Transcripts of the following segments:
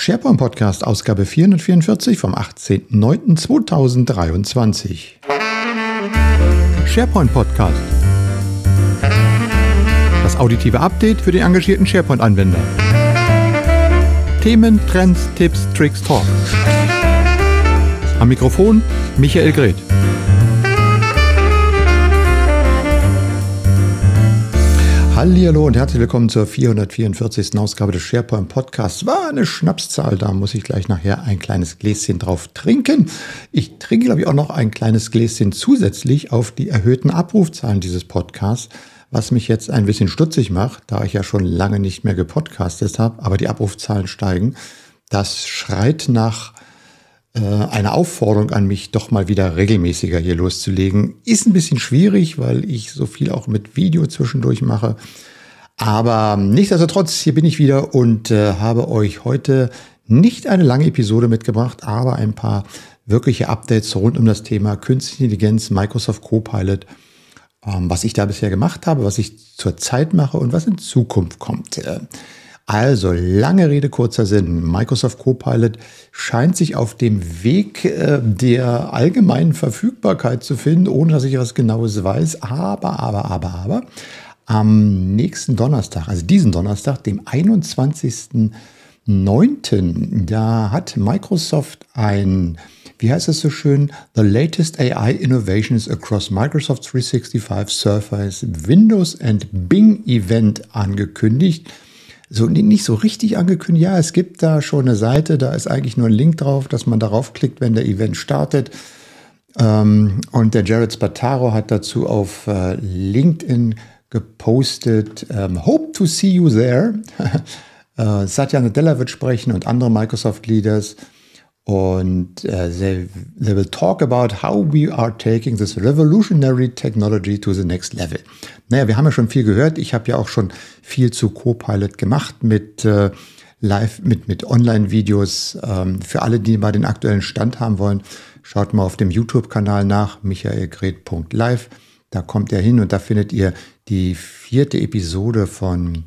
SharePoint Podcast, Ausgabe 444 vom 18.09.2023. SharePoint Podcast. Das auditive Update für den engagierten SharePoint-Anwender. Themen, Trends, Tipps, Tricks, Talk. Am Mikrofon Michael Greth. Hallo und herzlich willkommen zur 444. Ausgabe des SharePoint Podcasts. War eine Schnapszahl, da muss ich gleich nachher ein kleines Gläschen drauf trinken. Ich trinke, glaube ich, auch noch ein kleines Gläschen zusätzlich auf die erhöhten Abrufzahlen dieses Podcasts, was mich jetzt ein bisschen stutzig macht, da ich ja schon lange nicht mehr gepodcastet habe, aber die Abrufzahlen steigen. Das schreit nach eine Aufforderung an mich, doch mal wieder regelmäßiger hier loszulegen. Ist ein bisschen schwierig, weil ich so viel auch mit Video zwischendurch mache. Aber nichtsdestotrotz, hier bin ich wieder und äh, habe euch heute nicht eine lange Episode mitgebracht, aber ein paar wirkliche Updates rund um das Thema Künstliche Intelligenz, Microsoft Copilot, ähm, was ich da bisher gemacht habe, was ich zurzeit mache und was in Zukunft kommt. Äh, also, lange Rede, kurzer Sinn. Microsoft Copilot scheint sich auf dem Weg äh, der allgemeinen Verfügbarkeit zu finden, ohne dass ich was Genaues weiß. Aber, aber, aber, aber, am nächsten Donnerstag, also diesen Donnerstag, dem 21.09., da hat Microsoft ein, wie heißt es so schön, The latest AI innovations across Microsoft 365 Surface, Windows and Bing Event angekündigt so nicht so richtig angekündigt. Ja, es gibt da schon eine Seite, da ist eigentlich nur ein Link drauf, dass man darauf klickt, wenn der Event startet. Ähm, und der Jared Spataro hat dazu auf äh, LinkedIn gepostet, ähm, Hope to see you there. äh, Satya Nadella wird sprechen und andere Microsoft-Leaders. Und uh, they, they will talk about how we are taking this revolutionary technology to the next level. Naja, wir haben ja schon viel gehört. Ich habe ja auch schon viel zu Copilot gemacht mit äh, Live, mit, mit Online-Videos. Ähm, für alle, die mal den aktuellen Stand haben wollen, schaut mal auf dem YouTube-Kanal nach, michaelgret.live. Da kommt er hin und da findet ihr die vierte Episode von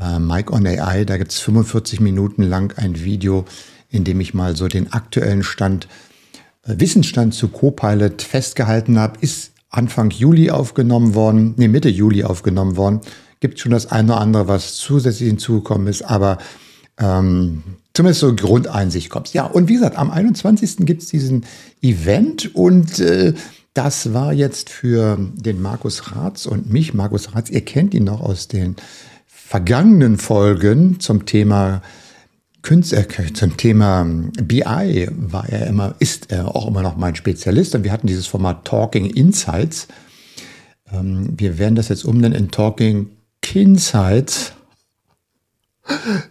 äh, Mike on AI. Da gibt es 45 Minuten lang ein Video, indem ich mal so den aktuellen Stand, äh, Wissensstand zu Copilot festgehalten habe, ist Anfang Juli aufgenommen worden, nee, Mitte Juli aufgenommen worden. Gibt schon das eine oder andere, was zusätzlich hinzugekommen ist, aber ähm, zumindest so Grundeinsicht kommt. Ja, und wie gesagt, am 21. gibt es diesen Event und äh, das war jetzt für den Markus Ratz und mich, Markus Ratz, ihr kennt ihn noch aus den vergangenen Folgen zum Thema Künstler, zum Thema BI war er immer, ist er auch immer noch mein Spezialist. Und wir hatten dieses Format Talking Insights. Ähm, wir werden das jetzt umnennen in Talking Kinsights.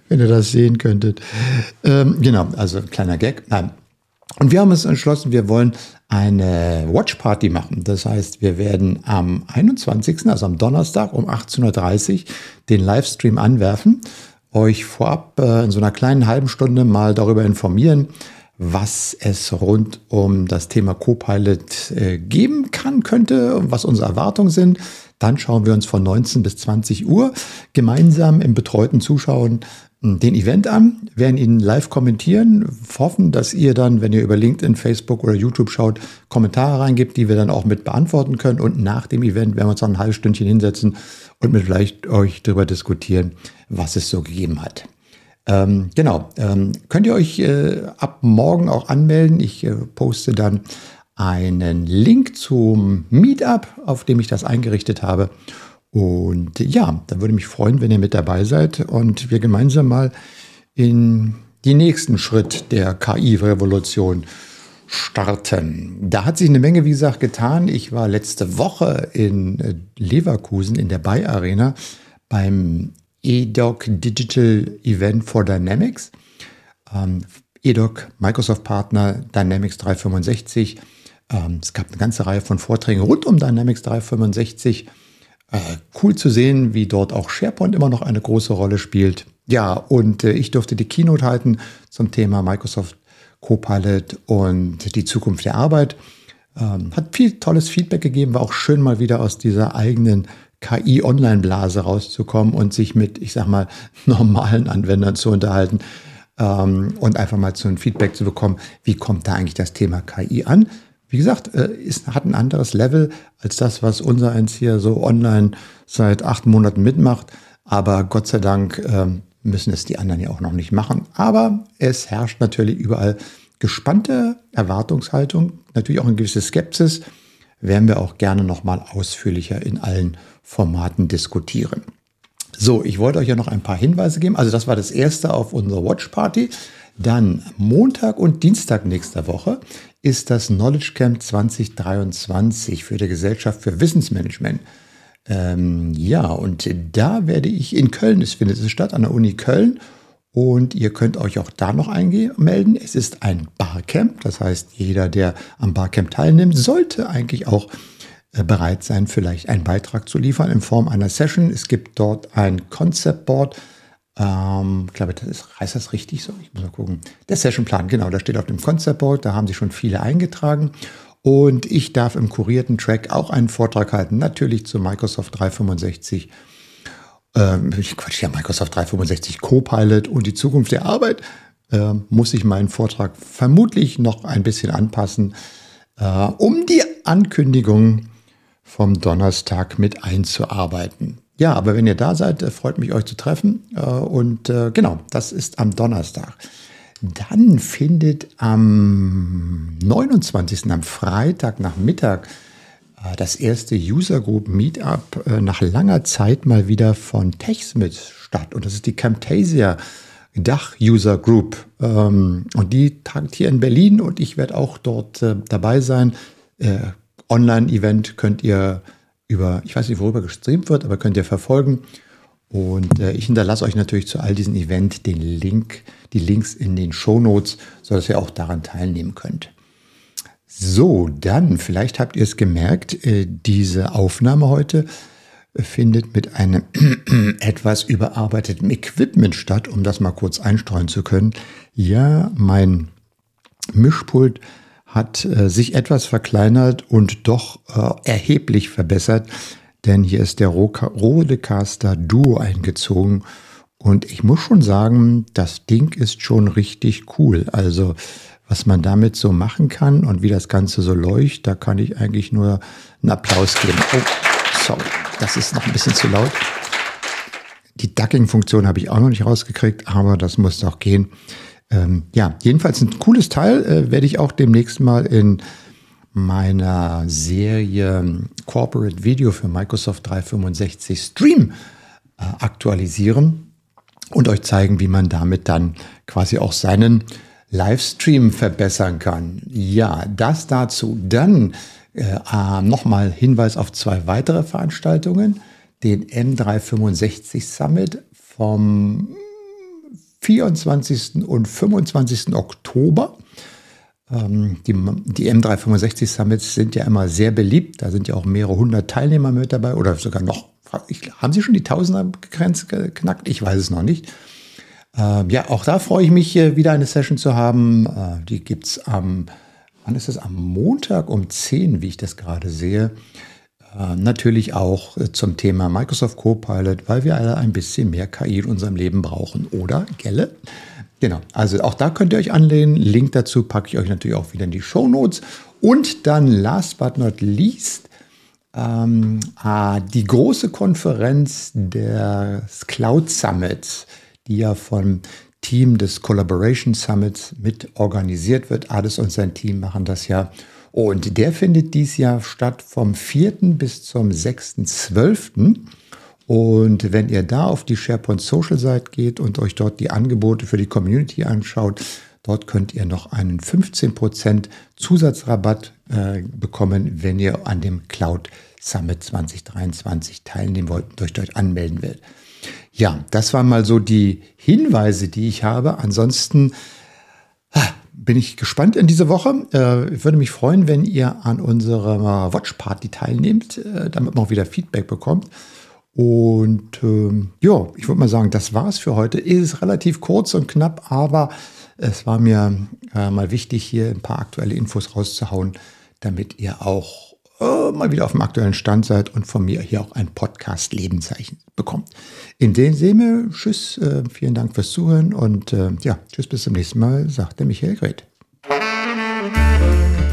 Wenn ihr das sehen könntet. Ähm, genau, also ein kleiner Gag. Nein. Und wir haben uns entschlossen, wir wollen eine Watch Party machen. Das heißt, wir werden am 21., also am Donnerstag um 18.30 Uhr den Livestream anwerfen euch vorab äh, in so einer kleinen halben Stunde mal darüber informieren, was es rund um das Thema Copilot äh, geben kann, könnte, was unsere Erwartungen sind. Dann schauen wir uns von 19 bis 20 Uhr gemeinsam im betreuten Zuschauen hm, den Event an, werden ihn live kommentieren, hoffen, dass ihr dann, wenn ihr über LinkedIn, Facebook oder YouTube schaut, Kommentare reingibt, die wir dann auch mit beantworten können. Und nach dem Event werden wir uns dann ein halbes Stündchen hinsetzen und mit vielleicht euch darüber diskutieren, was es so gegeben hat. Ähm, genau, ähm, könnt ihr euch äh, ab morgen auch anmelden. Ich äh, poste dann einen Link zum Meetup, auf dem ich das eingerichtet habe. Und ja, da würde mich freuen, wenn ihr mit dabei seid und wir gemeinsam mal in die nächsten Schritt der KI-Revolution starten. Da hat sich eine Menge, wie gesagt, getan. Ich war letzte Woche in Leverkusen in der Bay Arena beim EDOC Digital Event for Dynamics. Ähm, EDOC, Microsoft-Partner, Dynamics 365. Ähm, es gab eine ganze Reihe von Vorträgen rund um Dynamics 365. Äh, cool zu sehen, wie dort auch SharePoint immer noch eine große Rolle spielt. Ja, und äh, ich durfte die Keynote halten zum Thema Microsoft Copilot und die Zukunft der Arbeit. Ähm, hat viel tolles Feedback gegeben, war auch schön mal wieder aus dieser eigenen KI-Online-Blase rauszukommen und sich mit, ich sag mal, normalen Anwendern zu unterhalten. ähm, und einfach mal so ein Feedback zu bekommen, wie kommt da eigentlich das Thema KI an. Wie gesagt, äh, ist, hat ein anderes Level als das, was unser eins hier so online seit acht Monaten mitmacht. Aber Gott sei Dank äh, müssen es die anderen ja auch noch nicht machen. Aber es herrscht natürlich überall gespannte Erwartungshaltung, natürlich auch eine gewisse Skepsis. Werden wir auch gerne nochmal ausführlicher in allen Formaten diskutieren. So, ich wollte euch ja noch ein paar Hinweise geben. Also das war das erste auf unserer Watch Party. Dann Montag und Dienstag nächster Woche ist das Knowledge Camp 2023 für die Gesellschaft für Wissensmanagement. Ähm, ja, und da werde ich in Köln, es findet es statt, an der Uni Köln. Und ihr könnt euch auch da noch einmelden. Es ist ein Barcamp, das heißt, jeder, der am Barcamp teilnimmt, sollte eigentlich auch äh, bereit sein, vielleicht einen Beitrag zu liefern in Form einer Session. Es gibt dort ein Concept Board. Ähm, ich glaube, das ist, heißt das richtig so? Ich muss mal gucken. Der Sessionplan, genau, da steht auf dem Concept Board. Da haben sich schon viele eingetragen. Und ich darf im kurierten Track auch einen Vortrag halten, natürlich zu Microsoft 365. Ähm, Quatsch, ja, Microsoft 365 Copilot und die Zukunft der Arbeit. Äh, muss ich meinen Vortrag vermutlich noch ein bisschen anpassen, äh, um die Ankündigung vom Donnerstag mit einzuarbeiten. Ja, aber wenn ihr da seid, äh, freut mich, euch zu treffen. Äh, und äh, genau, das ist am Donnerstag. Dann findet am 29. am Freitag nach Mittag das erste User Group Meetup nach langer Zeit mal wieder von TechSmith statt. Und das ist die Camtasia Dach User Group. Ähm, und die tagt hier in Berlin und ich werde auch dort dabei sein. Online-Event könnt ihr über, ich weiß nicht, worüber gestreamt wird, aber könnt ihr verfolgen. Und äh, ich hinterlasse euch natürlich zu all diesen Event den Link, die Links in den Show Notes, sodass ihr auch daran teilnehmen könnt. So, dann, vielleicht habt ihr es gemerkt, äh, diese Aufnahme heute findet mit einem etwas überarbeiteten Equipment statt, um das mal kurz einstreuen zu können. Ja, mein Mischpult hat äh, sich etwas verkleinert und doch äh, erheblich verbessert, denn hier ist der Rodecaster Duo eingezogen und ich muss schon sagen, das Ding ist schon richtig cool. Also was man damit so machen kann und wie das Ganze so leuchtet, da kann ich eigentlich nur einen Applaus geben. Oh, sorry, das ist noch ein bisschen zu laut. Die Ducking-Funktion habe ich auch noch nicht rausgekriegt, aber das muss doch gehen. Ähm, ja, jedenfalls ein cooles Teil äh, werde ich auch demnächst mal in meiner Serie Corporate Video für Microsoft 365 Stream äh, aktualisieren und euch zeigen, wie man damit dann quasi auch seinen Livestream verbessern kann. Ja, das dazu. Dann äh, äh nochmal Hinweis auf zwei weitere Veranstaltungen. Den M365 Summit vom 24. und 25. Oktober. Ähm, die, die M365 Summits sind ja immer sehr beliebt. Da sind ja auch mehrere hundert Teilnehmer mit dabei oder sogar noch. Haben Sie schon die Tausender-Grenze geknackt? Ich weiß es noch nicht. Ähm, ja, auch da freue ich mich, wieder eine Session zu haben. Äh, die gibt es am, wann ist es? Am Montag um 10, wie ich das gerade sehe. Äh, natürlich auch äh, zum Thema Microsoft Copilot, weil wir alle ein bisschen mehr KI in unserem Leben brauchen, oder? Gelle? Genau, also auch da könnt ihr euch anlehnen. Link dazu packe ich euch natürlich auch wieder in die Show Notes. Und dann last but not least ähm, ah, die große Konferenz des Cloud Summits, die ja vom Team des Collaboration Summits mit organisiert wird. Ades und sein Team machen das ja und der findet dies Jahr statt vom 4. bis zum 6.12. Und wenn ihr da auf die SharePoint Social Seite geht und euch dort die Angebote für die Community anschaut, dort könnt ihr noch einen 15% Zusatzrabatt äh, bekommen, wenn ihr an dem Cloud Summit 2023 teilnehmen wollt und euch dort anmelden werdet. Ja, das waren mal so die Hinweise, die ich habe. Ansonsten bin ich gespannt in diese Woche. Äh, ich würde mich freuen, wenn ihr an unserer Watch Party teilnehmt, äh, damit man auch wieder Feedback bekommt. Und ähm, ja, ich würde mal sagen, das war's für heute. Ist relativ kurz und knapp, aber es war mir äh, mal wichtig, hier ein paar aktuelle Infos rauszuhauen, damit ihr auch äh, mal wieder auf dem aktuellen Stand seid und von mir hier auch ein Podcast-Lebenszeichen bekommt. In dem Sinne, tschüss, äh, vielen Dank fürs Zuhören und äh, ja, tschüss bis zum nächsten Mal, sagt der Michael Greth.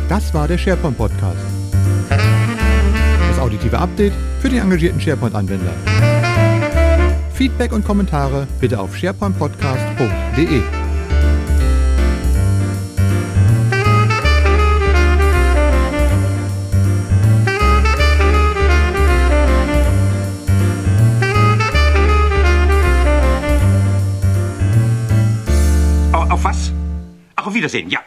Das war der SharePoint Podcast. Das auditive Update für die engagierten SharePoint-Anwender. Feedback und Kommentare bitte auf sharepointpodcast.de. Auf Wiedersehen, ja.